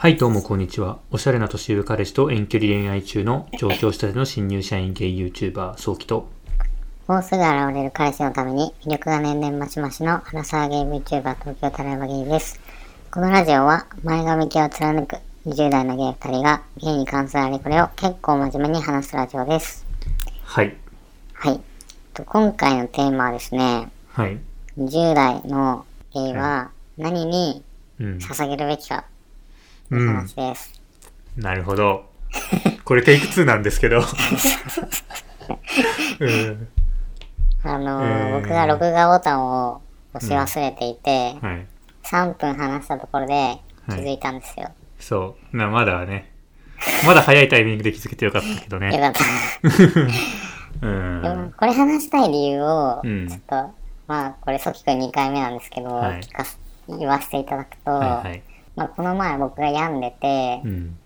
はい、どうもこんにちは。おしゃれな年上彼氏と遠距離恋愛中の上京したての新入社員ゲイ YouTuber、早期と。もうすぐ現れる彼氏のために魅力が年々増し増しの原沢ゲーム YouTuber 東京タラヤバゲイです。このラジオは前髪系を貫く20代のゲイ2人がゲイに関するあれこれを結構真面目に話すラジオです。はい。はい。と今回のテーマはですね、はい。20代のゲイは何にうん。捧げるべきかといううん。話です。なるほど。これテイク2なんですけど。うん。あのーえー僕が録画ボタンを押し忘れていて、はい。3分話したところで気づいたんですよ。そう。な、まだね。まだ早いタイミングで気づけてよかったけどよね。かった。うん。でもこれ話したい理由を、うんちょっと、まあ、これ、ソキくん2回目なんですけど、はい聞かす言わせていただくと、はいはい。まあ、この前僕が病んでて、うん。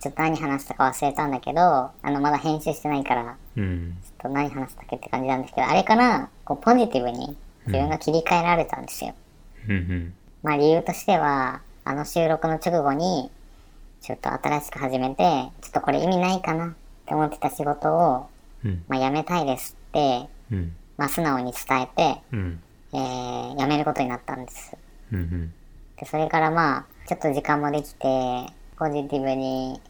ちょっと何話したか忘れたんだけど、あの、まだ編集してないから、うん。ちょっと何話したっけって感じなんですけど、あれから、こう、ポジティブに自分が切り替えられたんですよ。うん。うん。まあ、理由としては、あの収録の直後に、ちょっと新しく始めて、ちょっとこれ意味ないかなって思ってた仕事を、うん。まあ、辞めたいですって、うん。まあ、素直に伝えて、うん。えー、辞めることになったんです。うん。で、それからまあ、ちょっと時間もできて、ポジティブに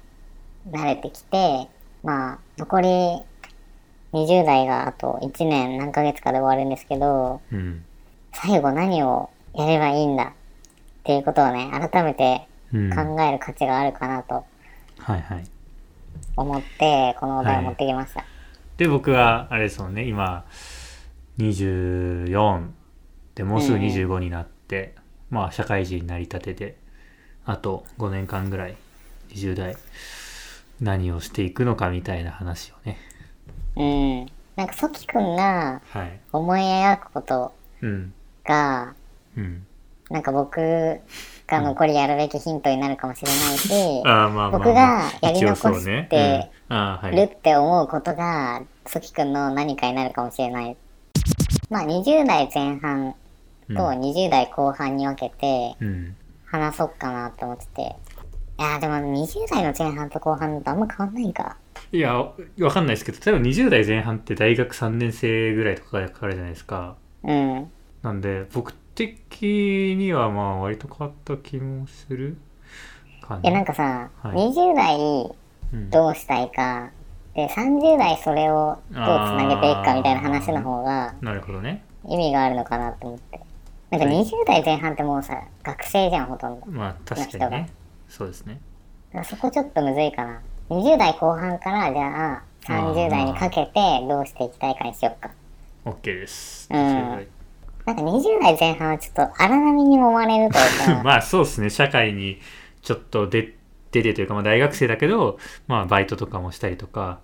慣れてきて、まあ、残り20代があと1年何ヶ月かで終わるんですけど、うん。最後何をやればいいんだ？っていうことをね、改めてうん。考える価値があるかなとはいはい。思って、このお題を持ってきました。で、僕は、あれですもんね、今、24でもうすぐ25になって、まあ、社会人になりたてで、あと5年間ぐらい、20代、何をしていくのかみたいな話をね。うん。なんか、ソキくんがはい。思い描くことうん。が、うん。なんか僕が残りやるべきヒントになるかもしれないし、ああ、まあまあ、まあ。僕がやり残してるい。って思うことが、ソキくんの何かになるかもしれない。まあ20代前半と20代後半に分けてうん。話そうかなって思ってて。いやーでも20代の前半と後半とあんま変わんないか。いや、わかんないですけど、例えば20代前半って大学3年生ぐらいとかがかかるじゃないですか。うん。なんで、僕的にはまあ割と変わった気もするかいやなんな。かさ、はい20代うんどうしたいか、で30代それをどうつなげていくかみたいな話の方がなるほどね。意味があるのかなと思って。なんかはい20代前半ってもうさ、学生じゃん、ほとんど。まあ確かにね。そうですね。そこちょっとむずいかな。20代後半から、じゃあ、30代にかけてどうしていきたいかにしようか。OK です。うんなんか20代前半はちょっと荒波に揉まれるというか、まあそうですね。社会にちょっと出出てというか、まあ大学生だけど、まあバイトとかもしたりとか、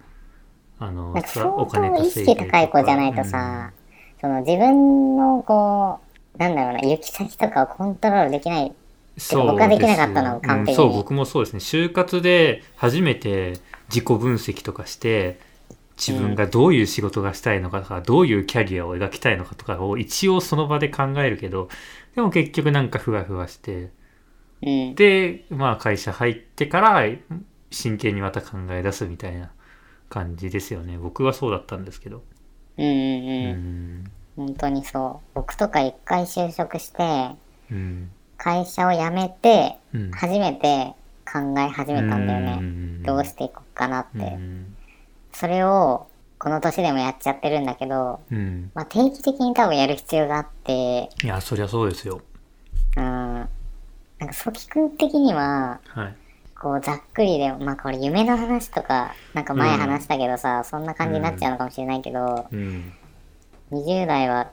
あの、なんか相当意識高い子じゃないとさ、その自分のこう、なんだろうな、行き先とかをコントロールできない。そう僕はできなかったの完璧にうんそう僕もそうですね就活で初めて自己分析とかして自分がどういう仕事がしたいのかとか、どういうキャリアを描きたいのかとかを一応その場で考えるけどでも結局なんかふわふわしてうん。でまあ会社入ってから真剣にまた考え出すみたいな感じですよね僕はそうだったんですけどううんうんうん。ん本当にそう。僕とか一回就職して、うん。会社を辞めて、うん。初めて考え始めたんだよね。ねどうしていこうかなって。うん。それを、この年でもやっちゃってるんだけど、うん。まあ、定期的に多分やる必要があって、いやそりゃそうですよ。うん。なんか、ソキ君的には、はい。こう、ざっくりで、まあ、これ夢の話とか、なんか前話したけどさ、そんな感じになっちゃうのかもしれないけど、うん20代は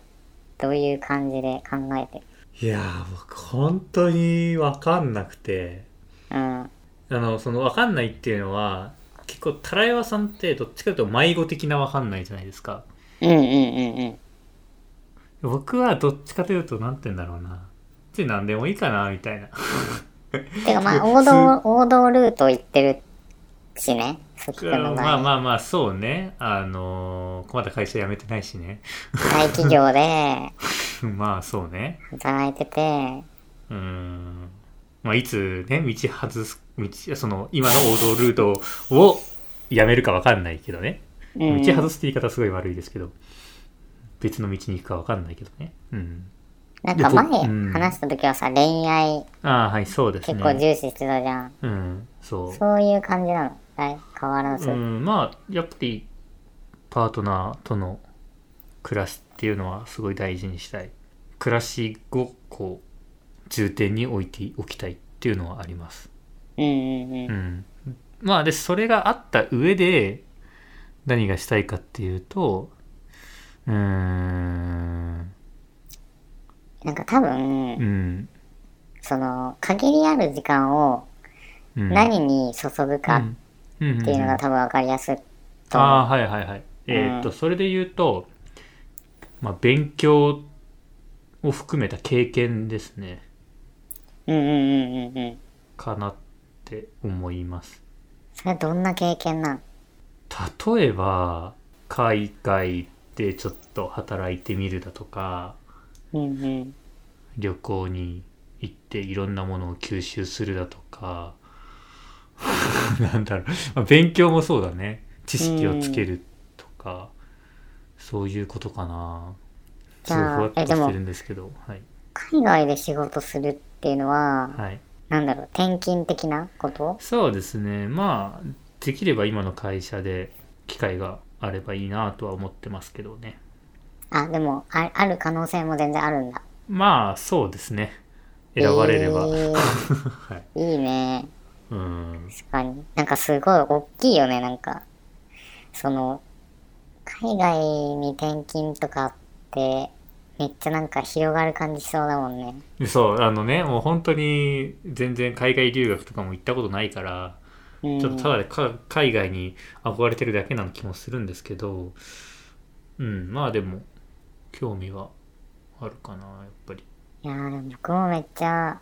どういう感じで考えて？るいやー僕本当に分かんなくてうん。あのその分かんないっていうのは結構タラヤワさんってどっちかというと迷子的な分かんないじゃないですかうんうんうんうん。僕はどっちかというと何て言うんだろうなって何でもいいかなみたいなてかまあ、王道、王道ルート行ってるしね。まあまあまあそうね。あのーまだ会社辞めてないしね。大企業で。まあそうね。働いてて、うーん。まあいつね道外す道その今の王道ルートをやめるか分かんないけどね。うん。道外すって言い方すごい悪いですけど。別の道に行くか分かんないけどね。うん。なんか前でこうん。話した時はさ、恋愛ああはいそうですね。結構重視してたじゃん。うん。そう。そういう感じなの。はい変わらず。うん、まあやっぱりパートナーとの暮らしっていうのはすごい大事にしたい。暮らしをこう重点に置いておきたいっていうのはあります。うんうんうん。う。ん。まあでそれがあった上で何がしたいかっていうとうーん。なんか多分、うん。その、限りある時間をうん。何に注ぐかっうんていうのが多分分かりやすいとああ思はいはいはいえーっと、うんそれで言うとまあ勉強を含めた経験ですねう。うんうんうんうんうん。かなって思いますそれはどんな経験なん？例えば海外でちょっと働いてみるだとかうんうん。旅行に行っていろんなものを吸収するだとか なんだろう、まあ、勉強もそうだね。知識をつけるとか、そういうことかな。じゃあんですけど。はい、海外で仕事するっていうのは、はい、なんだろう、転勤的なこと？そうですね。まあできれば今の会社で機会があればいいなとは思ってますけどね。あ、でもあ、ある可能性も全然あるんだ。まあそうですね。選ばれれば、えー。はい。いいね。うん確かに。なんかすごい大きいよね、なんか。その、海外に転勤とかって、めっちゃなんか広がる感じしそうだもんね。そうあのねもう本当に全然海外留学とかも行ったことないからうん。ちょっとただでか海外に憧れてるだけな気もするんですけどうんまあでも興味はあるかなやっぱりいやーでも僕もめっちゃ、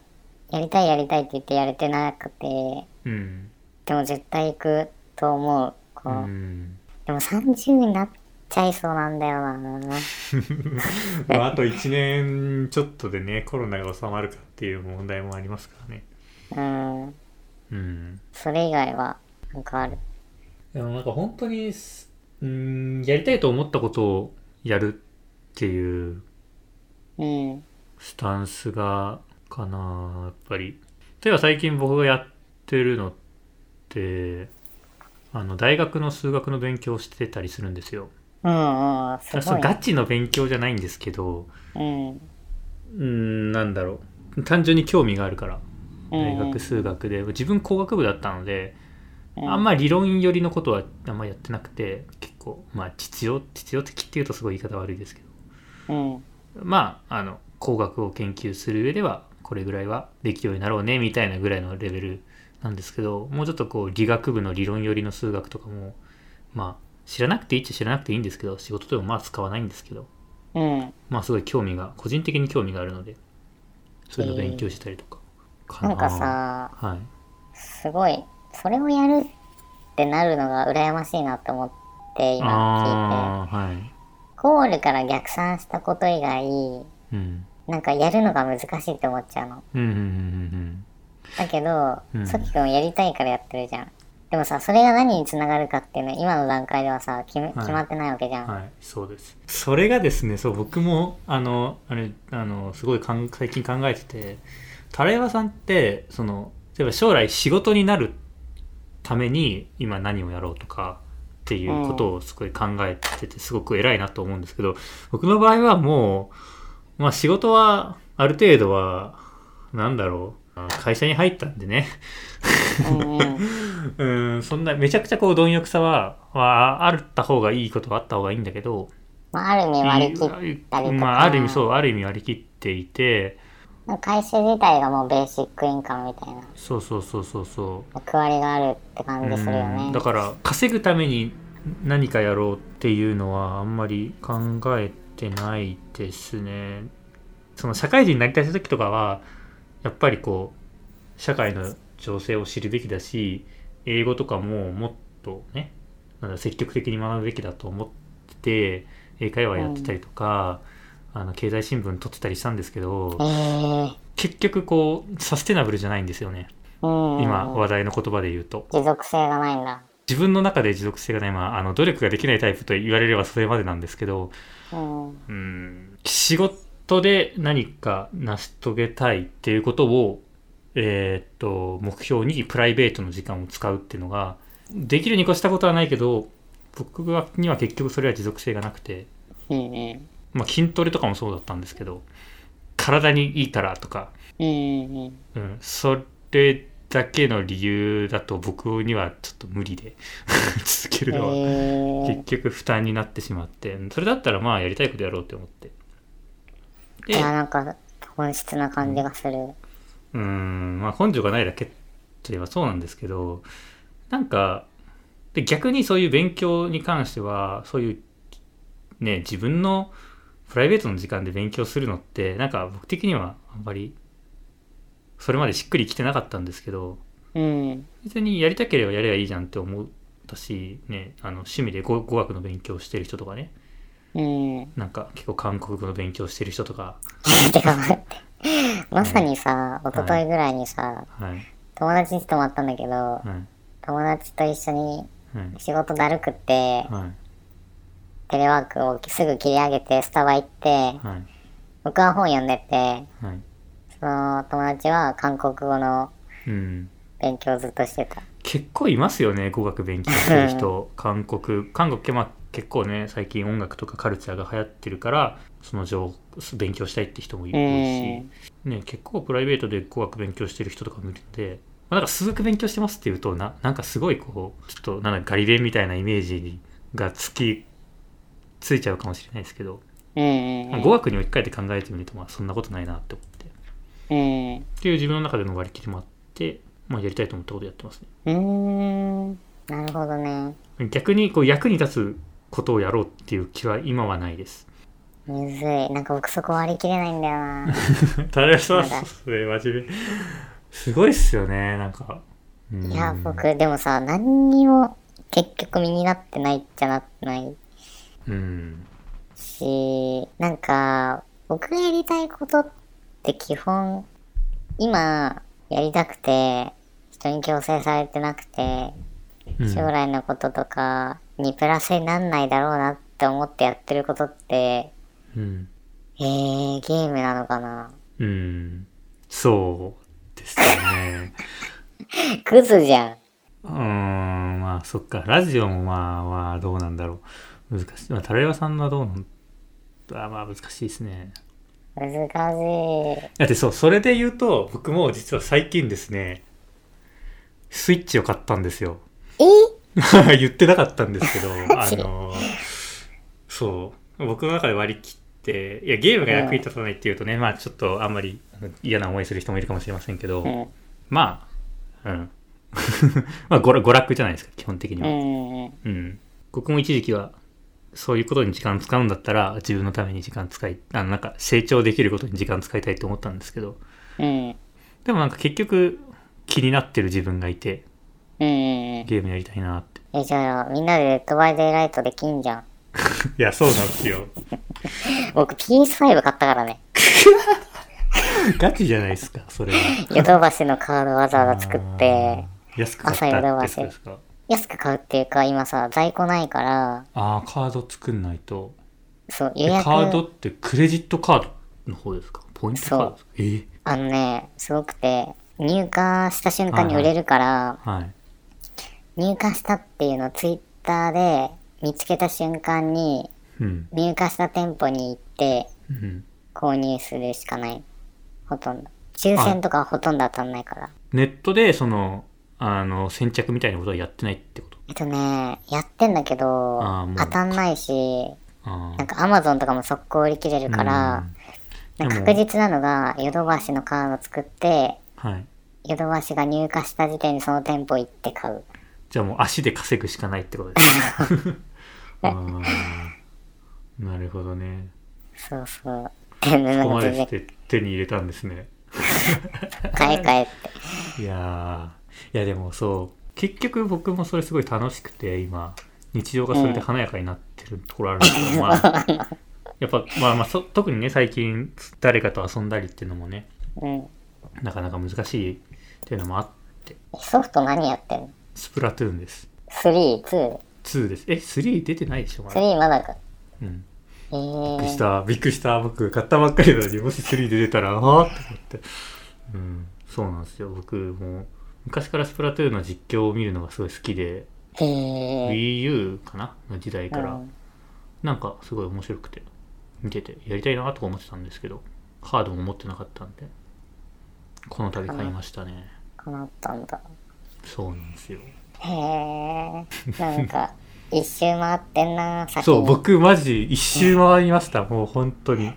やりたいやりたいって言ってやれてなくて、うんでも絶対行くと思う。こうう、んでも30になっちゃいそうなんだよな。まあ、あと1年ちょっとでねコロナが収まるかっていう問題もありますからねうん。うんそれ以外は、なんかある？でもなんか本当にすうんやりたいと思ったことをやるっていううん。スタンスがかなやっぱり。例えば最近僕がやってるのってあの大学の数学の勉強をしてたりするんですよ。うんうん。そうガチの勉強じゃないんですけどうん。うんなんだろう。単純に興味があるから。大うん学数学で自分工学部だったのでうん。あんまり理論寄りのことはあんまやってなくて結構まあ実用実用的っていうとすごい言い方悪いですけど。うん。まああの工学を研究する上ではこれぐらいはできるようになろうねみたいなぐらいのレベルなんですけどもうちょっとこう理学部の理論寄りの数学とかもまあ知らなくていいっちゃ知らなくていいんですけど仕事でもまあ使わないんですけどうん。まあすごい興味が個人的に興味があるのでそういうの勉強したりとか。かなんかさ、はい。すごい、それをやるってなるのが羨ましいなって思って今聞いて、ゴールから逆算したこと以外、うんなんかやるのが難しいって思っちゃうの。うんうんうんだけど、うんさきくんやりたいからやってるじゃん。でもさ、それが何につながるかっていうのは今の段階ではさ、決め決まってないわけじゃん。はいそうですそれがですねそう僕もあのあれあのすごいかん最近考えててタレバさんってその例えば将来仕事になるために今何をやろうとかっていうことをすごい考えててすごく偉いなと思うんですけど僕の場合はもう、まあ、仕事はある程度はなんだろう。あ会社に入ったんでね。うん。そんなめちゃくちゃこう貪欲さははあった方がいいことはあった方がいいんだけど。まあ、ある意味割り切ったりとか。まあ、ある意味そうある意味割り切っていて。会社自体がもうベーシックインカムみたいな。そうそうそうそうそ役割があるって感うじするよね。うん。だから稼ぐために何かやろうっていうのはあんまり考えてないですね。その社会人になりたい時とかはやっぱりこう社会の情勢を知るべきだし英語とかももっとねなんだ積極的に学ぶべきだと思ってて英会話やってたりとか、あの経済新聞撮ってたりしたんですけど、えー、結局こうサステナブルじゃないんですよね。うん。今話題の言葉で言うと。持続性がないんだ。自分の中で持続性がない、まあ、あの努力ができないタイプと言われればそれまでなんですけどうん。うん仕事で何か成し遂げたいっていうことを、えーっと目標にプライベートの時間を使うっていうのができるに越したことはないけど僕はには結局それは持続性がなくて。まあ、筋トレとかもそうだったんですけど体にいいからとか、うん、それだけの理由だと僕にはちょっと無理で 続けうん。るのは。え結局負担になってしまってそれだったらまあやりたいことやろうって思ってー。いでや、なんか、本質な感じがする。うーんまあ根性がないだけって言えばそうなんですけどなんかで逆にそういう勉強に関してはそういうね自分のプライベートの時間で勉強するのってなんか僕的にはあんまりそれまでしっくりきてなかったんですけどうん。別にやりたければやればいいじゃんって思ったしねあの趣味で語語学の勉強してる人とかね。うん。なんか結構韓国語の勉強してる人とか、てか待って。まさにさ、一昨日ぐらいにさ、はい、友達に泊まったんだけど、はい、友達と一緒にはい、仕事だるくって、はい、テレワークをすぐ切り上げてスタバ行って、はい、僕は本読んでて、はい。その友達は韓国語のうん。勉強をずっとしてた。結構いますよね、語学勉強してる人。韓国、韓国ってまあ結構ね、最近音楽とかカルチャーが流行ってるから、その情勉強したいって人もいるし、ね、結構プライベートで語学勉強してる人とかもいるんで、まあ、なんか数学勉強してますっていうと、ななんかすごいこう、ちょっとなんだガリ勉みたいなイメージがつき、ついちゃうかもしれないですけど、語学に置き換えて考えてみると、まあそんなことないなって思って。うん。っていう自分の中での割り切りもあって、まあ、やりたいと思ったことやってますね。うん。なるほどね。逆にこう役に立つことをやろうっていう気は今はないです。むずい。なんか僕そこ割り切れないんだよな。タレさん、まだそれ真面目。すごいっすよね、なんか。うんいや、僕、でもさ、何にも結局身になってないっちゃなってないうん。し、なんか、僕がやりたいことって基本、今、やりたくて、人に強制されてなくて、うん将来のこととかにプラスになんないだろうなって思ってやってることって、うん。えー、ゲームなのかな？うん。そうですよね。クズじゃん。うーん、まあそっか。ラジオもまあまあどうなんだろう。難しい。まあ、タレバさんはどうなん？あまあ難しいですね。難しい。だってそう、それで言うと、僕も実は最近ですね、スイッチを買ったんですよ。え？言ってなかったんですけど、あジ？の、そう、僕の中で割り切って、いや、ゲームが役に立たないっていうとね、まあちょっとあんまり嫌な思いする人もいるかもしれませんけど、うん。まあ、うん。まあ娯楽娯楽じゃないですか、基本的には。うんうん。うん。僕も一時期は、そういうことに時間使うんだったら、自分のために時間使い、あの、なんか成長できることに時間使いたいと思ったんですけど、うん。でもなんか結局、気になってる自分がいて、うん。ゲームやりたいなって。え、じゃあ、みんなでドバイデイライトできんじゃん。いや、そうなんですよ。僕 PS5 買ったからね。ガチじゃないですか、それは。ヨドバシのカードわざわざ作って、安く買ったですか？安く買うっていうか、今さ、在庫ないから、ああ、カード作んないと。そう、え予約、カードってクレジットカードの方ですか？ポイントカードですか？え？ーあのね、すごくて、入荷した瞬間に売れるから、はい。入荷したっていうのをツイッターで見つけた瞬間に、うん。入荷した店舗に行ってうん。購入するしかない。ほとんど。抽選とかはほとんど当たんないから。ネットで、その、あの、先着みたいなことはやってないってこと？えっとね、やってんだけど当たんないし、あなんか Amazon とかも速攻売り切れるから、なんか確実なのが、ヨドバシのカード作って、あ。はい。ヨドバシが入荷した時点でその店舗行って買う。じゃあもう足で稼ぐしかないってことです。なるほどね。そうそう。で、なここまでして手に入れたんですね。買い替えって。いやーいやでもそう。結局僕もそれすごい楽しくて今。日常がそれで華やかになってるところあるんですけど、まあ。やっぱまあまあそ特にね最近誰かと遊んだりっていうのもねうん。なかなか難しいっていうのもあっって。えソフト何やってんの？スプラトゥーンです ?3?2? 2です。え3出てないでしょまだ。3まだか。うん。えー、びっくりした。びっくりした。僕買ったばっかりなのにもし3で出たらああって思って。うん。そうなんですよ。僕も昔からスプラトゥーンの実況を見るのがすごい好きでへえ WiiU かな？の時代から、うん。なんかすごい面白くて見ててやりたいなとか思ってたんですけどハードも持ってなかったんでこの度買いましたね。かなったんだ。そうなんですよ。へえ。なんか、一周回ってんな。そう僕マジ一周回りました。もう本当に。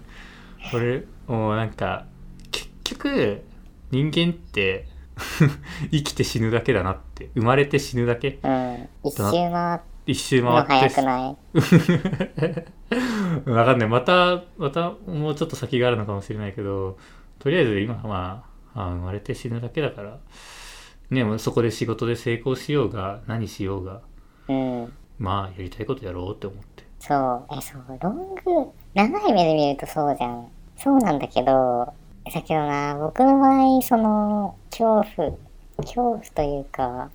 これもうなんか結局人間って 生きて死ぬだけだなって生まれて死ぬだけうん。一周回っ一周の回って早くない？わかんないまたまたもうちょっと先があるのかもしれないけどとりあえず今はまああ生まれて死ぬだけだからねもうそこで仕事で成功しようが何しようがうん。まあやりたいことやろうって思ってそう。え、そう。ロング、長い目で見るとそうじゃん。そうなんだけど、だけどな、僕の場合、その、恐怖、恐怖というか、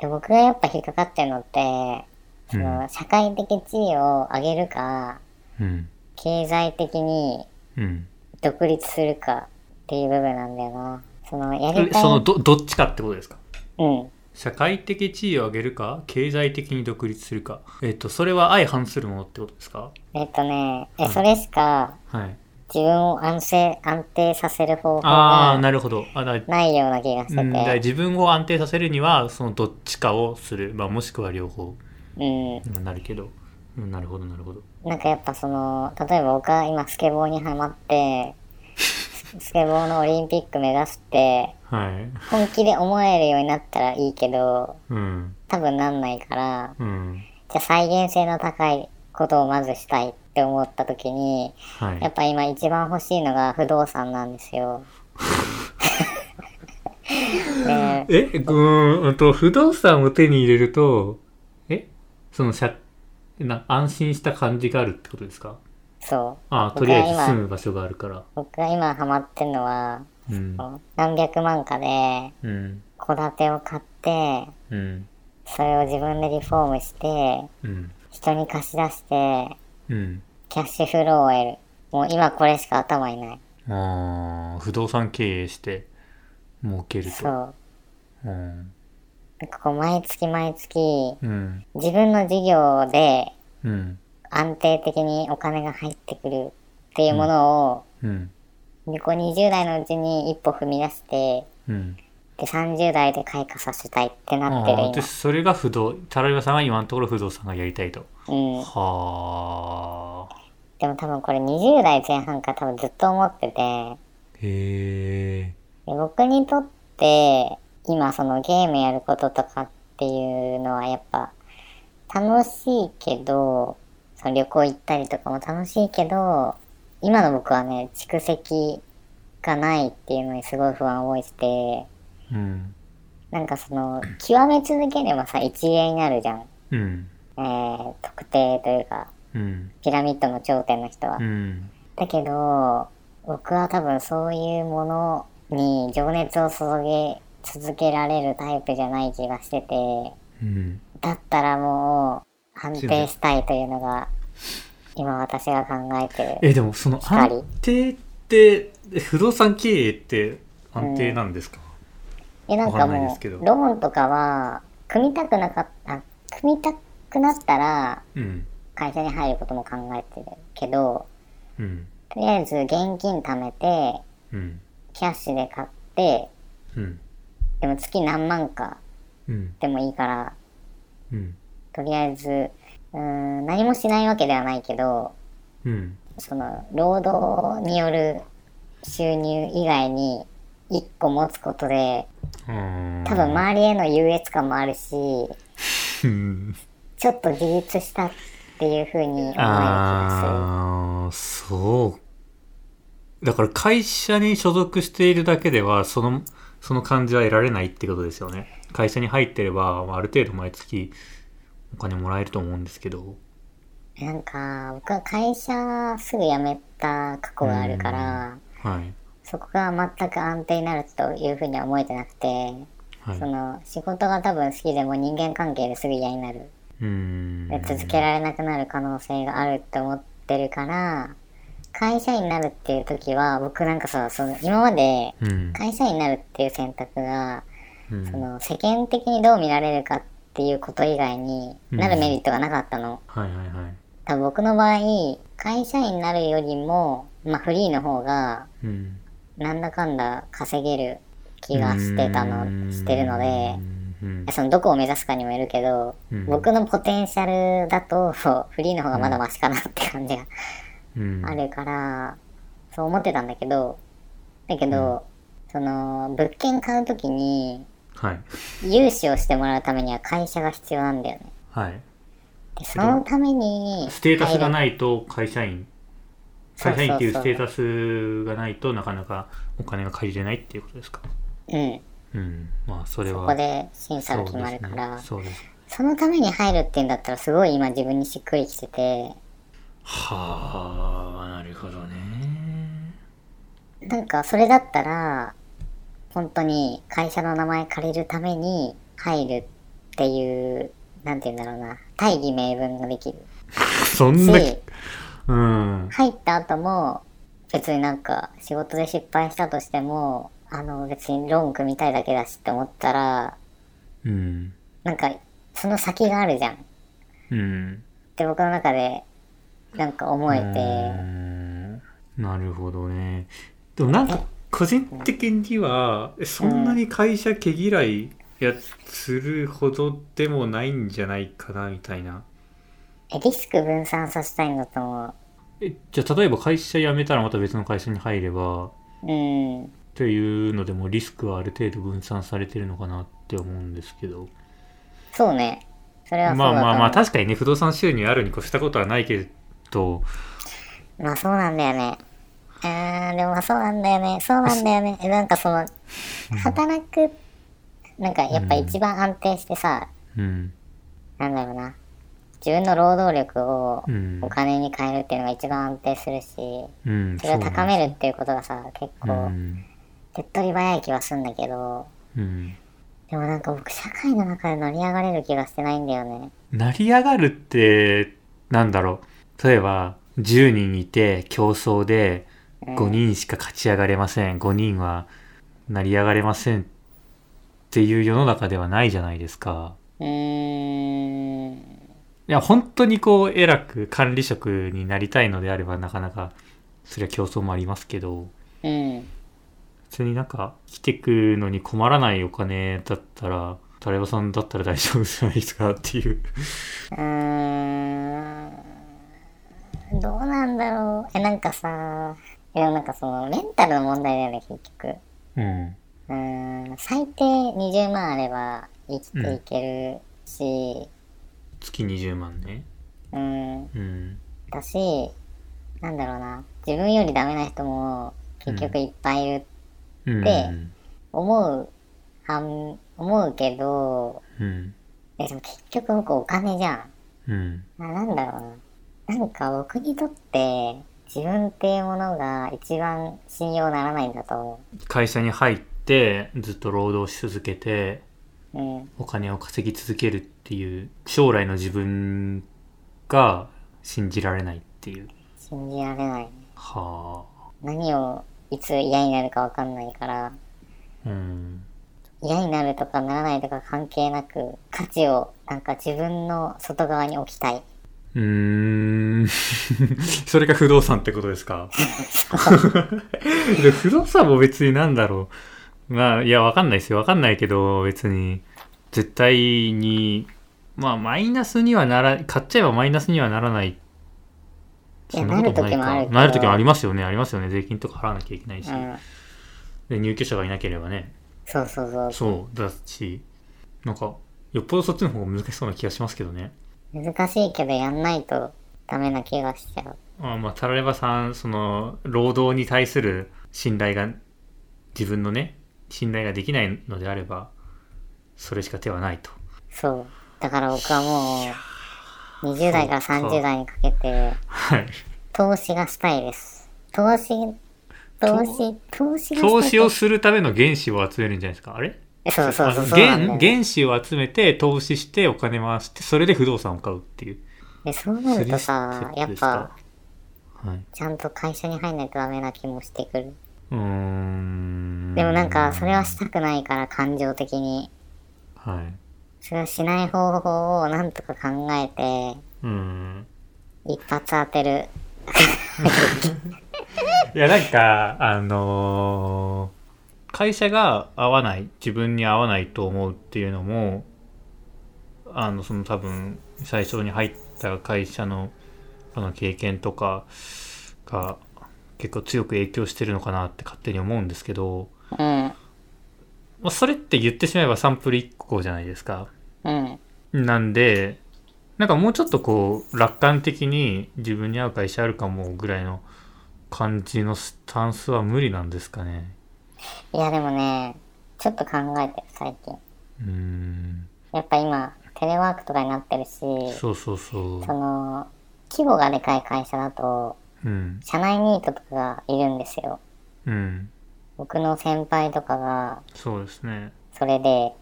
で僕がやっぱ引っかかってるのって、その、社会的地位を上げるか、うん。経済的にうん。独立するかっていう部分なんだよな。その、やりたい。えそのどどっちかってことですか？うん。社会的地位を上げるか経済的に独立するか。えっ、とそれは相反するものってことですか？えっとね、え、うん。それしかはい自分を安定、安定させる方法ああがなるほど。あだないような気がしてうん。自分を安定させるにはそのどっちかをする、まあ、もしくは両方。うん。なるけど、うん、なるほどなるほど。なんかやっぱその、例えば僕は今スケボーにハマって、ス スケボーのオリンピック目指して、はい。本気で思えるようになったらいいけど、うん。多分なんないから、うん。じゃあ再現性の高いことをまずしたいって思った時に、はい。やっぱ今一番欲しいのが不動産なんですよ。で えうーんうんと不動産を手に入れるとえその社な安心した感じがあるってことですか？そう。ああとりあえず住む場所があるから。僕が今ハマってるのは、うん。何百万かでうん。戸建てを買って、うん。それを自分でリフォームして、うん人に貸し出して、うん。キャッシュフローを得る。もう今これしか頭にない。ああ不動産経営して儲けると。そう。うん。こう毎月毎月、うん。自分の事業でうん。安定的にお金が入ってくるっていうものを、うん。でこう20代のうちに一歩踏み出して、うんで30代で開花させたいってなってる今で。それが不動タラリバさんは今のところ不動産がやりたいとうん。はあでも多分これ20代前半から多分ずっと思ってて、へえで僕にとって今そのゲームやることとかっていうのはやっぱ楽しいけどその旅行行ったりとかも楽しいけど今の僕はね蓄積がないっていうのにすごい不安を覚えててうん。なんかその極め続ければさ一芸になるじゃん、うん。えー、特定というかうん。ピラミッドの頂点の人は、うん。だけど、僕は多分そういうものに情熱を注げ続けられるタイプじゃない気がしてて、うん。だったらもう安定したいというのが、今私が考えてる。えでもその光。安定ってえ不動産経営って安定なんですか、え、なんわかかもう、ローンとかは、組みたくなかった、組みたくなったら、うん。会社に入ることも考えてるけど、うん。とりあえず現金貯めて、うん。キャッシュで買って、うん。でも月何万かうん。でもいいから、うん。とりあえず、うーん、何もしないわけではないけど、うん。その、労働による収入以外に一個持つことで、うん。多分周りへの優越感もあるし、う んちょっと自立したっていう風に思える気がああそう。だから会社に所属しているだけではそのその感じは得られないってことですよね。会社に入ってればまあある程度毎月お金もらえると思うんですけど。なんか、僕は会社すぐ辞めた過去があるから、はいそこが全く安定になるという風には思えてなくて、はい。その仕事が多分好きでも人間関係ですぐ嫌になる。うーん。で続けられなくなる可能性があるって思ってるから、会社員になるっていう時は、僕なんかさ、その今までうん。会社員になるっていう選択が、うん。その世間的にどう見られるかっていうこと以外になるメリットがなかったの。はいはいはい。多分僕の場合、会社員になるよりも、まあフリーの方が、うんなんだかんだ稼げる気がしてたの、してるので、うん。そのどこを目指すかにもよるけど、うん。僕のポテンシャルだと、フリーの方がまだマシかなって感じがうん。あるから、そう思ってたんだけど、だけど、その、物件買うときに、はい。融資をしてもらうためには会社が必要なんだよね。はい。で、そのために、ステータスがい。ないと会社員会社員っていうステータスがないとなかなかお金が借りれないっていうことですか？うん。うん。まあそれは。ここで審査が決まるから、そそうですね。のために入るっていうんだったら、すごい今自分にしっくりきてて、はあなるほどね。なんかそれだったら、本当に会社の名前借りるために入るっていう、なんて言うんだろうな、大義名分ができる。そんなし、うん。入った後も、別になんか仕事で失敗したとしても、あの別にローン組みたいだけだしって思ったら、うん。なんかその先があるじゃん。っうん。て僕の中で、なんか思えうて、ん。なるほどね。でもなんか個人的にはそんなに会社毛嫌いやするほどでもないんじゃないかなみたいな。えリスク分散させたいんだと思えじゃあ例えば会社辞めたらまた別の会社に入ればう。うん。っていうのでもリスクはある程度分散されてるのかなって思うんですけどそうね。それはそうまあ。まあまあ確かにね不動産収入あるに越したことはないけどまあそうなんだよね。あーでもそうなんだよね。そうなんだよね。えなんかその、働く、なんかやっぱ一番安定してさ、うんなんだろうな。自分の労働力をうん。お金に変えるっていうのが一番安定するし、うんそれを高めるっていうことがさ、結う構ん。手っ取り早い気はするんだけど、うん。でもなんか僕社会の中で乗り上がれる気がしてないんだよね。成り上がるってなんだろう。例えば10人いて競争で5人しか勝ち上がれません。5人は成り上がれませんっていう世の中ではないじゃないですか。うーん。いや本当にこう偉く管理職になりたいのであればなかなかそれは競争もありますけどうん。普通になんか生きてくのに困らないお金だったらタレバさんだったら大丈夫じゃないですかっていううーんどうなんだろう。え、なんかさ、いや、なんかその、メンタルの問題だよね、結局。うんうーん、最低20万あれば生きていけるし、月20万ねうん、うんだし、なんだろうな、自分よりダメな人も結局いっぱいいる、うんで思う、半、思うけど、うんえ、でも結局僕お金じゃん。うんあなんだろうな。なんか僕にとって自分っていうものが一番信用ならないんだと思会社に入ってずっと労働し続けてう。うん。お金を稼ぎ続けるっていう将来の自分が信じられないっていう。信じられない。ね。は何をいつ嫌になるかわかんないから、あうん。嫌になるとかならないとか関係なく、価値をなんか自分の外側に置きたい。うーん。それが不動産ってことですか？で不動産も別になんだろうまあいやわかんないですよ。わかんないけど別に。絶対にまあマイナスにはなら買っちゃえばマイナスにはならない。そんなことなる時もあるけどなる時もありますよね。ありますよね。税金とか払わなきゃいけないし、うん。で入居者がいなければね。そうそうそう。そう。だし。なんかよっぽどそっちの方が難しそうな気がしますけどね。難しいけどやんないとダメな気がしちゃう。あまあタラレバさんその労働に対する信頼が自分のね信頼ができないのであればそれしか手はないと。そう。だから僕はもう、20代から30代にかけて、はい。投資がしたいです。投資、投資、投資。投資をするための原資を集めるんじゃないですか？あれ？えそうそうそうそう原原資を集めて投資してお金回してそれで不動産を買うっていう。でそうなるとさやっぱはい、ちゃんと会社に入んないとダメな気もしてくるでもなんかそれはしたくないから感情的に。はい。それをしない方法をなんとか考えてうん。一発当てる。いやなんかあのー会社が合わない自分に合わないと思うっていうのもあのその多分最初に入った会社のあの経験とかが結構強く影響してるのかなって勝手に思うんですけど、うんまあ、それって言ってしまえばサンプル1個じゃないですか。うんなんでなんかもうちょっとこう楽観的に自分に合う会社あるかもぐらいの感じのスタンスは無理なんですかね。いやでもねちょっと考えてる最近うーんやっぱ今テレワークとかになってるしそうそうそうそ。の規模がでかい会社だとうん。社内ニートとかがいるんですよ。うん。僕の先輩とかがそうですね。それで。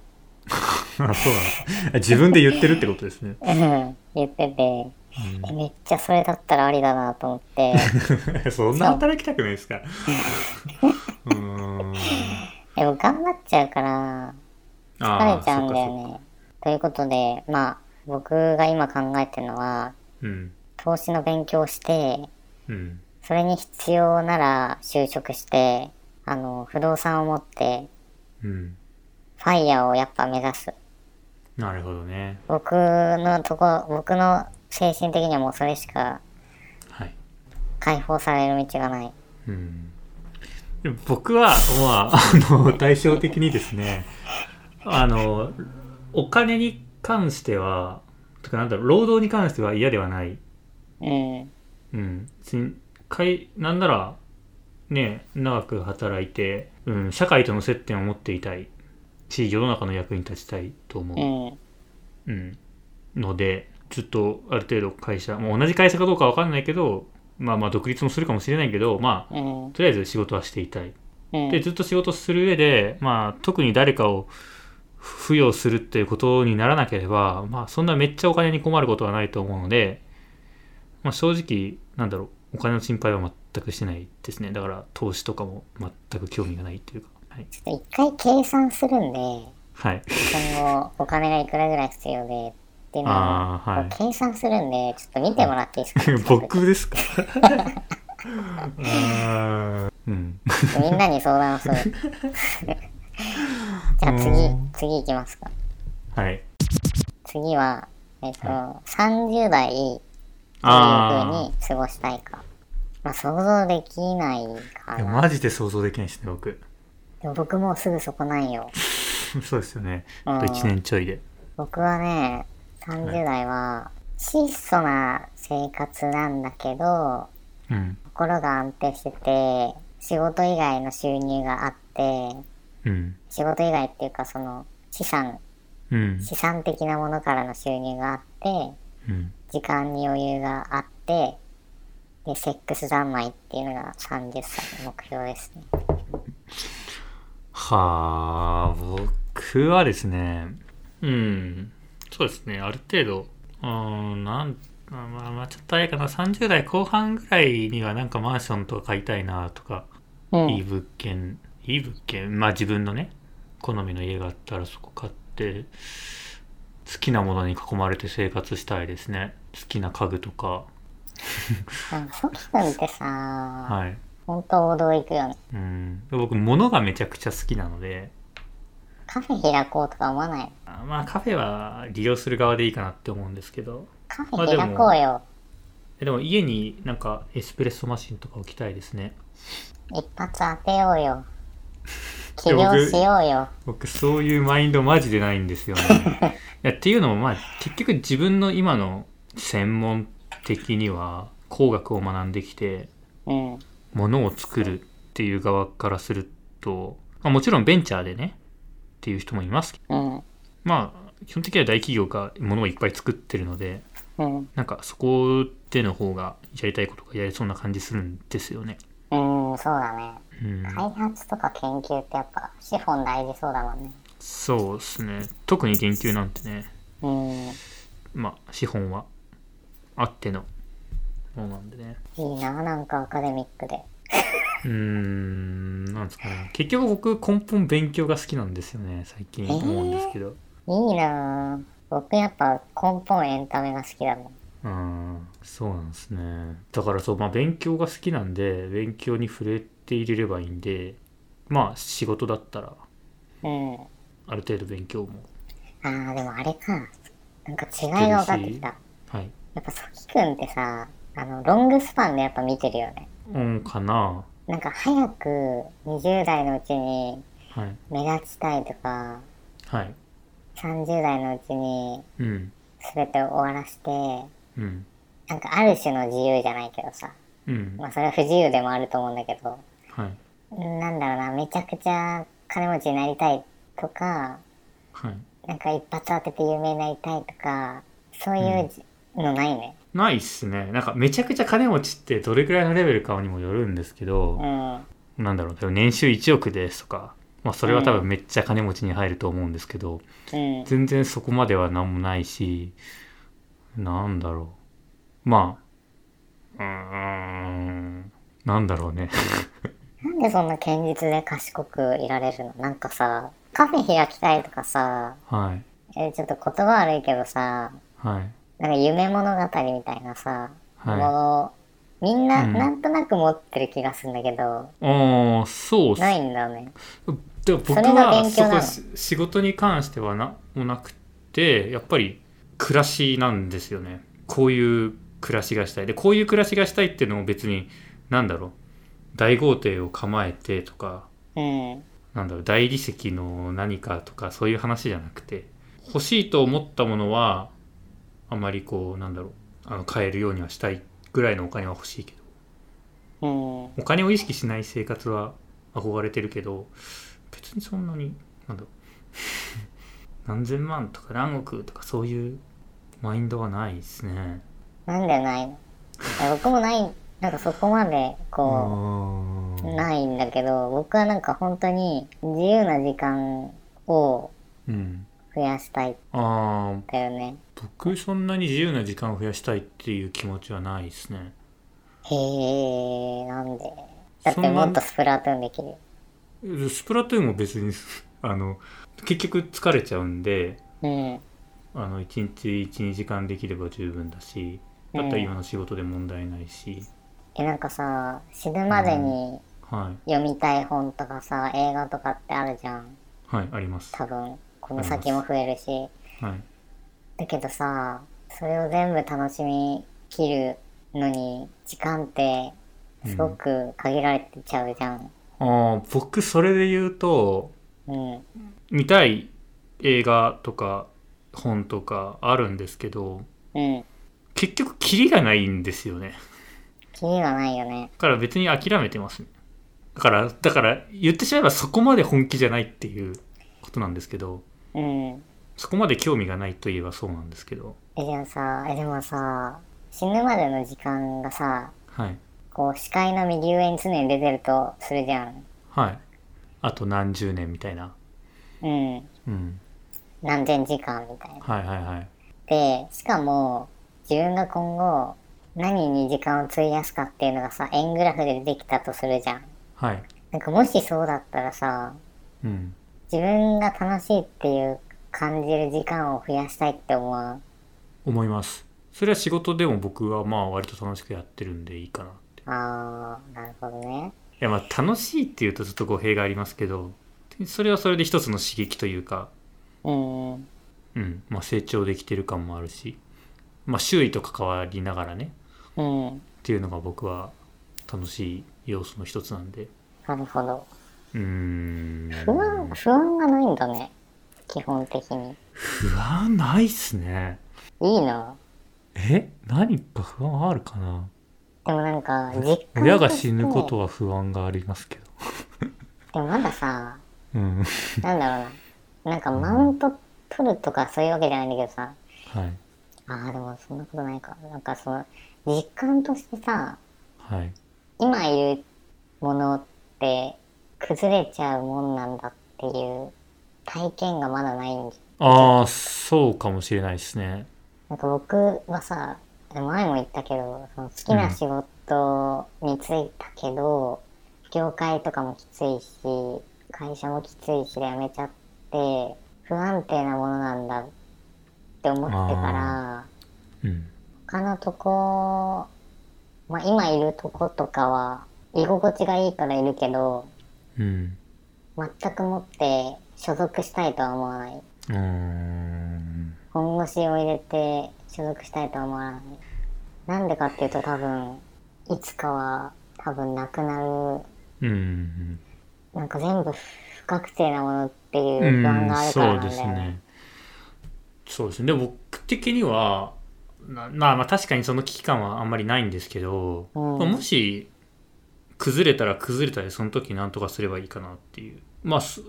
あそうなんです。自分で言ってるってことですね。うん。言ってて、えめっちゃそれだったらありだなと思って。そんな働きたくないですか？う。ーん。でも頑張っちゃうからあ疲れちゃうんだよね。ということでまあ僕が今考えてるのはうん。投資の勉強をしてうんそれに必要なら就職してあの不動産を持ってうん。ファイヤーをやっぱ目指すなるほどね。僕のとこ僕の精神的にはもうそれしかはい。解放される道がないうんでも僕は、まあ、あの、対照的にですね、あの、お金に関しては、とかなんだろう、労働に関しては嫌ではない。うんうん。別にかいなんなら、ね、長く働いて、うん、社会との接点を持っていたいし、世の中の役に立ちたいと思う。うんうん、のでずっとある程度会社もう同じ会社かどうかわかんないけどまあまあ独立もするかもしれないけどまあうんとりあえず仕事はしていたい。うんでずっと仕事する上でまあ特に誰かを付与するっていうことにならなければまあそんなめっちゃお金に困ることはないと思うので、まあ、正直なんだろうお金の心配は全くしてないですね。だから投資とかも全く興味がないというか。はい、ちょっと一回計算するんではい、今後お金がいくらぐらい必要でっていうのをあーはい。計算するんでちょっと見てもらっていいですか？僕ですか？うん。みんなに相談する。じゃあ次うん次いきますか。はい。次はえっ、と、30代どういうあ風に過ごしたいか。まあ想像できないかいやなマジで想像できないですね僕。でも僕もうすぐそこなんよ。そうですよね。うん。あと1年ちょいで。僕はね30代は質素な生活なんだけどうん。心が安定してて仕事以外の収入があってうん。仕事以外っていうかその資産。うん。資産的なものからの収入があってうん時間に余裕があってでセックス三昧っていうのが30歳の目標ですね。はあ僕はですねうんそうですね。ある程度うーんなんまあまあまあちょっとあれかな。30代後半ぐらいにはなんかマンションとか買いたいなとかうん。いい物件いい物件まあ自分のね好みの家があったらそこ買って好きなものに囲まれて生活したいですね好きな家具とか。ソキ君ってさ、はい。本当王道行くよね。うん。僕物がめちゃくちゃ好きなので。カフェ開こうとか思わない？のあまあカフェは利用する側でいいかなって思うんですけど。カフェ開こうよ、えでも家になんかエスプレッソマシンとか置きたいですね。一発当てようよ。起業しようよ。僕そういうマインドマジでないんですよね。いやっていうのもまあ結局自分の今の専門的には工学を学んできてうん。ものを作るっていう側からすると、まあ、もちろんベンチャーでねっていう人もいますけどうん。まあ基本的には大企業がものをいっぱい作ってるのでうん。なんかそこでの方がやりたいことがやれそうな感じするんですよね。うんそうだね。うん、開発とか研究ってやっぱ資本大事そうだもんね。そうですね。特に研究なんてねうん。まあ資本はあってのものなんでねいいな、なんかアカデミックで。うーんなんですかね結局僕根本勉強が好きなんですよね最近思うんですけど、いいなぁ。僕やっぱ根本エンタメが好きだもん。うんそうなんですねだからそうまあ勉強が好きなんで勉強に触れていれればいいんでまあ仕事だったらうん。ある程度勉強もあー、でもあれか。なんか違いが分かってきた。はいやっぱソキくんってさ、あの、ロングスパンでやっぱ見てるよね。うんかな。なんか早く20代のうちにはい。目立ちたいとか、はい。30代のうちにうん。全て終わらせて、うん。なんかある種の自由じゃないけどさ。うん。まあそれは不自由でもあると思うんだけど、はい。なんだろうな、めちゃくちゃ金持ちになりたいとか、はい。なんか一発当てて有名になりたいとか、そういうじのないね。ないっすね。なんかめちゃくちゃ金持ちってどれくらいのレベルかにもよるんですけど、うん。なんだろう年収1億ですとかまあそれは多分めっちゃ金持ちに入ると思うんですけど、うん。全然そこまでは何もないしなんだろう。まあうーんなんだろうね。なんでそんな堅実で賢くいられるの？なんかさ、カフェ開きたいとかさ、はい。えちょっと言葉悪いけどさ、はいなんか夢物語みたいなさ、はい。もの、みんなうん。なんとなく持ってる気がするんだけど、ああそうないんだね。でも僕はそこし仕事に関してはなもなくてやっぱり暮らしなんですよね。こういう暮らしがしたい。でこういう暮らしがしたいっていうのも別になんだろう。大豪邸を構えてとかうん。なんだろう。大理石の何かとかそういう話じゃなくて。欲しいと思ったものはあまりこうなんだろうあの買えるようにはしたいぐらいのお金は欲しいけど。うん。お金を意識しない生活は憧れてるけど別にそんなになんだろう。何千万とか何億とかそういうマインドはないですね。なんでないの？僕もない、なんかそこまでこう、あないんだけど、僕はなんか本当に自由な時間をうん増やしたいんあー。だよね。僕そんなに自由な時間を増やしたいっていう気持ちはないですね。へえ、なんで？だってもっとスプラトゥーンできるよ。スプラトゥーンも別に あの結局疲れちゃうんでうん。あの1日12時間できれば十分だしだったら今の仕事で問題ないし、え、なんかさ、死ぬまでにはい。読みたい本とかさ、映画とかってあるじゃん。はいあります。多分、この先も増えるし。はいだけどさ、それを全部楽しみきるのに、時間ってすごく限られてちゃうじゃん。ああ僕それで言うとうん。見たい映画とか本とかあるんですけどうん。結局キリがないんですよねキリがないよね。だから別に諦めてますねだからだから言ってしまえばそこまで本気じゃないっていうことなんですけどうん。そこまで興味がないといえばそうなんですけどえ、でもさ、え、でもさ、死ぬまでの時間がさ、はいこう視界の右上に常に出てるとするじゃん。はいあと何十年みたいなうん。うん何千時間みたいな。はいはいはいで、しかも、自分が今後、何に時間を費やすかっていうのがさ、円グラフで出てきたとするじゃん。はいなんかもしそうだったらさ、うん自分が楽しいっていう感じる時間を増やしたいって思う？思いますそれは仕事でも僕はまあ割と楽しくやってるんでいいかなってあー、なるほどね。いやまあ楽しいっていうとちょっと語弊がありますけどそれはそれで一つの刺激というか、うん。うんまあ、成長できてる感もあるし、まあ、周囲と関わりながらねうん。っていうのが僕は楽しい要素の一つなんでなるほど。うーん不安、不安がないんだね。基本的に。不安ないっすねいいな。え？何か不安あるかな？でもなんか、実感親が死ぬことは不安がありますけど でもまださ、うんなんだろうな。なんかマウント取るとかそういうわけじゃないんだけどさ。はいああ、でもそんなことないか。なんかその、実感としてさ、はい今いるものって崩れちゃうもんなんだっていう体験がまだないんじああそうかもしれないですね。ゃん。なんか僕はさ、前も言ったけど、その好きな仕事に就いたけど、業界とかもきついし、会社もきついしで辞めちゃって、不安定なものなんだって思ってから、うん。他のとこ、まあ今いるとことかは居心地がいいからいるけど、うん。全くもって所属したいとは思わない。本腰を入れて所属したいとは思わない。なんでかっていうと多分、いつかは多分なくなる、うん。なんか全部不確定なものっていううん不安があるからそうなんだよね。ですね。そうですね。でも僕的にはなまあまあ確かにその危機感はあんまりないんですけど、うん。まあもし崩れたら崩れたでその時何とかすればいいかなっていうまあそ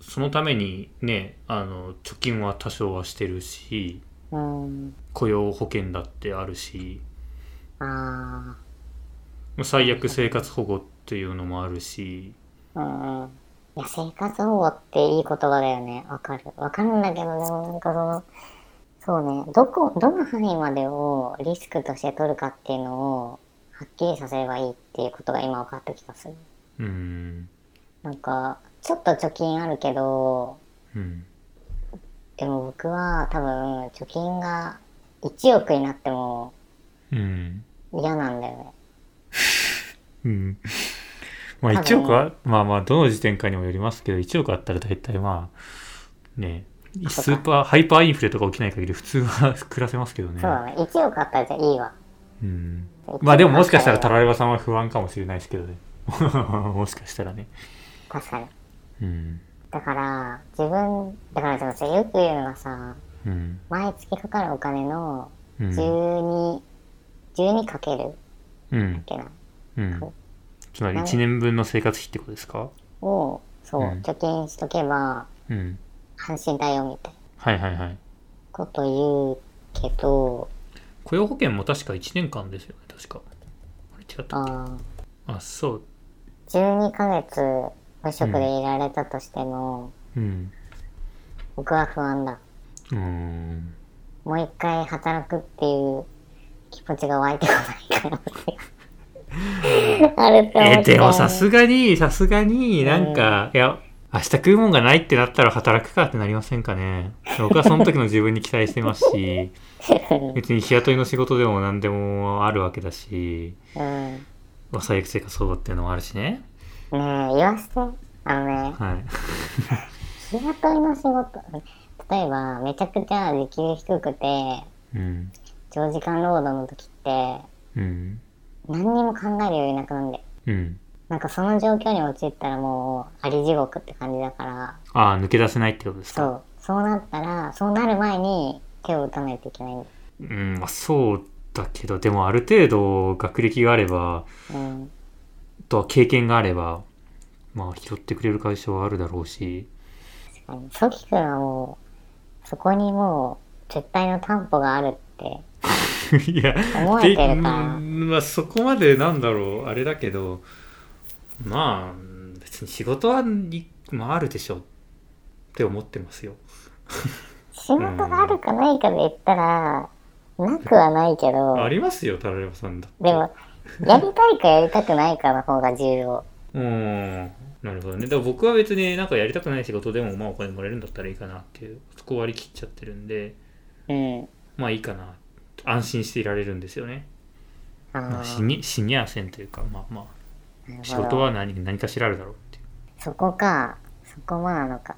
そのためにねあの貯金は多少はしてるしうん。雇用保険だってあるしあまあ最悪生活保護っていうのもあるしあ。うんうん。いや、生活保護っていい言葉だよね。わかる。わかるんだけど、でもなんかその、そうね、どこ、どの範囲までをリスクとして取るかっていうのを、はっきりさせればいいっていうことが今分かった気がする。うんなんか、ちょっと貯金あるけど、うんでも僕は多分、貯金が1億になってもうん嫌なんだよね。うん。まあ多分1億は、まあまあどの時点かにもよりますけど、1億あったら大体まあ、ね、スーパー、ハイパーインフレとか起きない限り普通は 暮らせますけどね。そうだね。1億あったらじゃあいいわ。うん。1億まあでももしかしたらタラレバさんは不安かもしれないですけどね。もしかしたらね。確かに。うん。だから、自分、だからでもさ、よく言うのがさ、うん。毎月かかるお金のうん。12、12かけるうん。けな。うん。つまり1年分の生活費ってことですか？を、そう、うん貯金しとけばうん。安心だよみたいなはいはいはい。こと言うけど、雇用保険も確か1年間ですよね、確か。あれ違ったあーあ、そう。12ヶ月無職でいられたとしても、うん。僕は不安だ。うーん。もう一回働くっていう気持ちが湧いてこないから。あるって思えっちゃうでもさすがにさすがになんか、いや明日食うもんがないってなったら働くかってなりませんかね僕はその時の自分に期待してますし 別に日雇いの仕事でも何でもあるわけだし、うん。まあ、最悪生活保護っていうのもあるしねねえ、言わせて。あのね、はい日雇いの仕事、例えば、めちゃくちゃ時給低くて、うん長時間労働の時って、うん何にも考える余裕なくなんで。うんなんかその状況に陥ったらもう、あり地獄って感じだから、ああ抜け出せないってことですか？そう。そうなったら、そうなる前に手を打たないといけないんだ。うんまあそうだけどでもある程度学歴があればうん。あとは経験があればまあ拾ってくれる会社はあるだろうし確かに。ソキ君はもう、そこにもう、絶対の担保があるって、いや思えてるからまあそこまでなんだろうあれだけどまあ別に仕事はいまあ、あるでしょうって思ってますよ。仕事があるかないかで言ったら、なくはないけど、ありますよタラレバさんだって。でも、やりたいかやりたくないかの方が重要。うん。なるほどね。でも僕は別になんかやりたくない仕事でもまあお金もらえるんだったらいいかなっていうそこ割り切っちゃってるんでうん。まあいいかな。安心していられるんですよね、あまあ、死ーに死にやせんというかまあまあ仕事は何何かしらあるだろうっていうそこか、そこもなのか。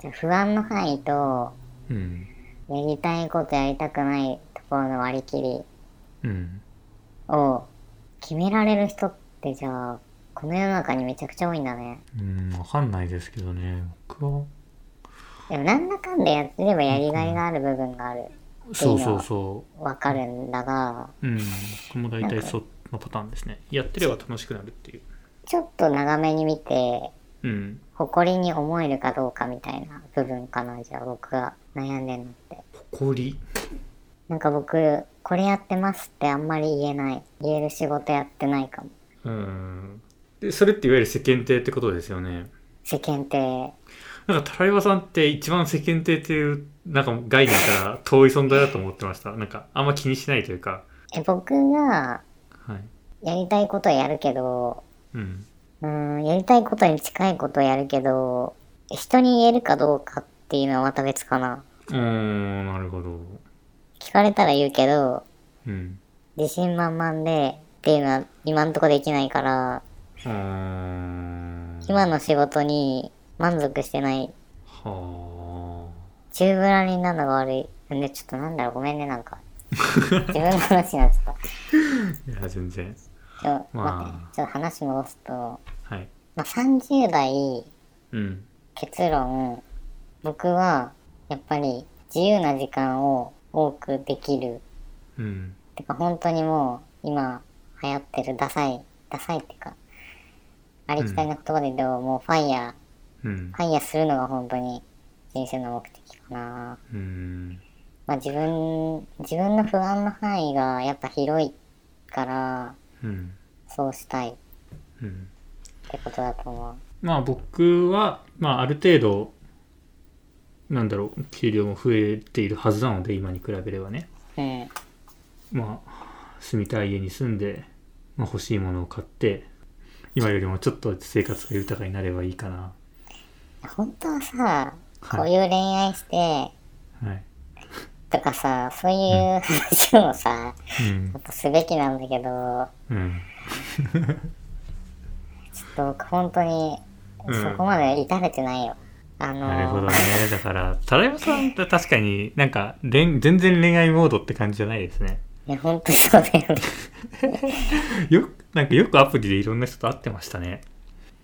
じゃあ不安の範囲と、うんやりたいことやりたくないところの割り切りうんを決められる人ってじゃあ、この世の中にめちゃくちゃ多いんだね。うんわかんないですけどね僕はでもなんだかんだやってればやりがいがある部分がある。そうそうそわかるんだが、ううん僕も大体そのパターンですね。やってれば楽しくなるっていう。ちょっと長めに見て、うん。誇りに思えるかどうかみたいな部分かな、じゃあ僕が悩んでるのって。誇り？なんか僕、これやってますってあんまり言えない。言える仕事やってないかも。うん。でそれっていわゆる世間体ってことですよね。世間って、なんかタライバさんって一番世間体っていうなんか概念から遠い存在だと思ってました。なんかあんま気にしないというか。え、僕がはいやりたいことはやるけど、うんうーん、やりたいことに近いことをやるけど、人に言えるかどうかっていうのはまた別かな。うーんなるほど聞かれたら言うけど、うん自信満々でっていうのは今んとこできないから、うーん今の仕事に満足してない。は中ぶらりんなのが悪い。ね、ちょっとなんだろう、ごめんね、なんか。自分の話になっちゃった。あいや全然。ちょ、まあ。待って、ちょっと話戻すと、はい。まあ、30代、うん。結論、僕は、やっぱり自由な時間を多くできる。うん。てか、本当にもう、今、流行ってるダサい、ダサいっていうか、ありきたりな言葉で言うと、もうファイヤうん。ー、ファイヤーするのが本当に人生の目的かな。うん。まあ自分、自分の不安の範囲がやっぱ広いから、うんそうしたいっうんてことだと思う。まあ僕は、まあある程度、なんだろう、給料も増えているはずなので、今に比べればね。うん。まあ、住みたい家に住んで、まあ、欲しいものを買って、今よりもちょっと生活が豊かになればいいかな。本当はさ、はいこういう恋愛して、はい。とかさ、そういう話をさ、うんもっ。とすべきなんだけど、うん。ちょっと僕本当にうんそこまで至れてないよ。あのなるほどね。だから、タラヤマさんって確かになんか恋、全然恋愛モードって感じじゃないですね。いや、本当そうだよね。よく、なんかよくアプリでいろんな人と会ってましたね。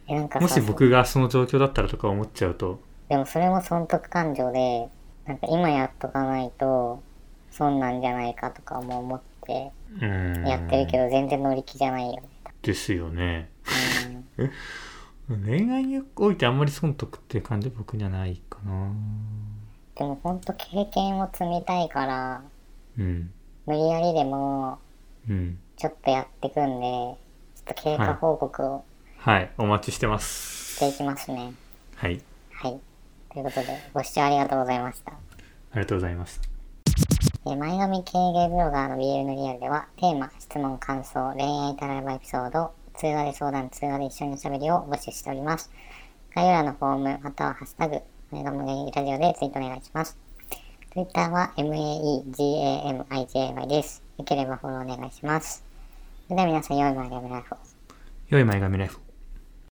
なんかさもし僕がその状況だったらとか思っちゃうと、でもそれも損得感情で、なんか今やっとかないと、損なんじゃないかとかも思って。やってるけど、全然乗り気じゃないよね。ですよね。うん 恋愛においてあんまり損得っていう感じ僕にはないかな。でも本当経験を積みたいから、うん。無理やりでもうん。ちょっとやってくんで、ちょっと経過報告をはい。お待ちしてます。していきますね。はい。はい。ということで、ご視聴ありがとうございました。ありがとうございました。えー前髪経営ブロガーの BL のリアルでは、テーマ、質問、感想、恋愛タライバエピソード、通話で相談、通話で一緒におしゃべりを募集しております。概要欄のフォーム、またはハッシュタグ、前髪ラジオでツイートお願いします。Twitter は MAEGAMIJY です。よければフォローお願いします。それでは皆さん、良い前髪ライフを。良い前髪ライフを。